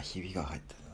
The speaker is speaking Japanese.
なひびが入った